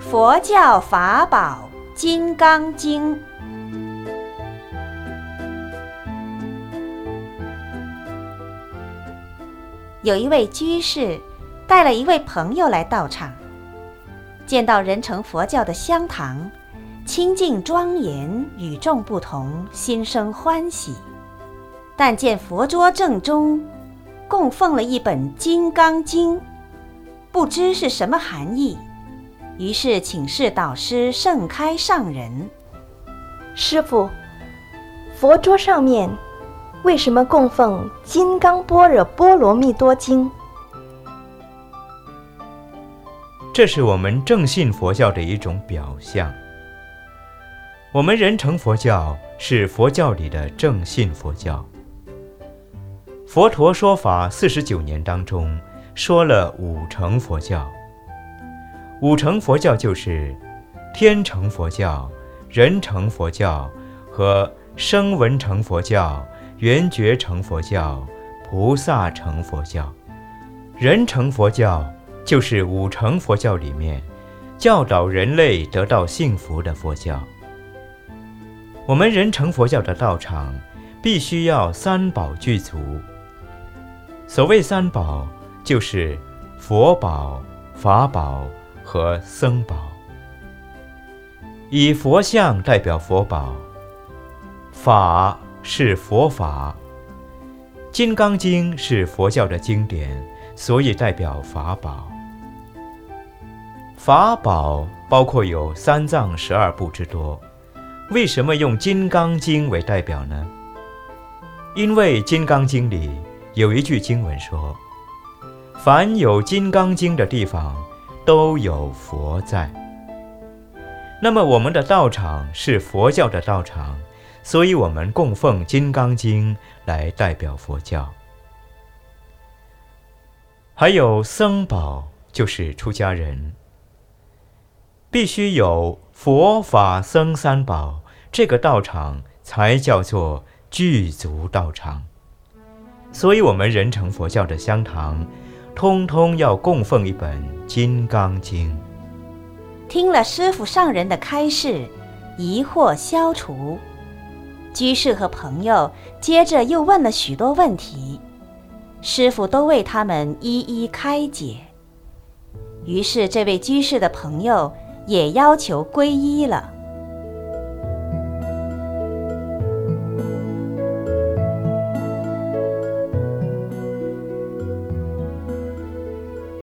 佛教法宝《金刚经》。有一位居士带了一位朋友来道场，见到人成佛教的香堂，清净庄严，与众不同，心生欢喜。但见佛桌正中供奉了一本《金刚经》，不知是什么含义，于是请示导师盛开上人：“师傅，佛桌上面。”为什么供奉《金刚般若波罗蜜多经》？这是我们正信佛教的一种表象。我们人成佛教是佛教里的正信佛教。佛陀说法四十九年当中，说了五成佛教。五成佛教就是天成佛教、人成佛教和声闻成佛教。缘觉成佛教，菩萨成佛教，人成佛教就是五成佛教里面教导人类得到幸福的佛教。我们人成佛教的道场必须要三宝具足。所谓三宝，就是佛宝、法宝和僧宝。以佛像代表佛宝，法。是佛法，《金刚经》是佛教的经典，所以代表法宝。法宝包括有三藏十二部之多。为什么用《金刚经》为代表呢？因为《金刚经》里有一句经文说：“凡有《金刚经》的地方，都有佛在。”那么，我们的道场是佛教的道场。所以，我们供奉《金刚经》来代表佛教。还有僧宝，就是出家人，必须有佛法僧三宝，这个道场才叫做具足道场。所以，我们人成佛教的香堂，通通要供奉一本《金刚经》。听了师傅上人的开示，疑惑消除。居士和朋友接着又问了许多问题，师傅都为他们一一开解。于是，这位居士的朋友也要求皈依了。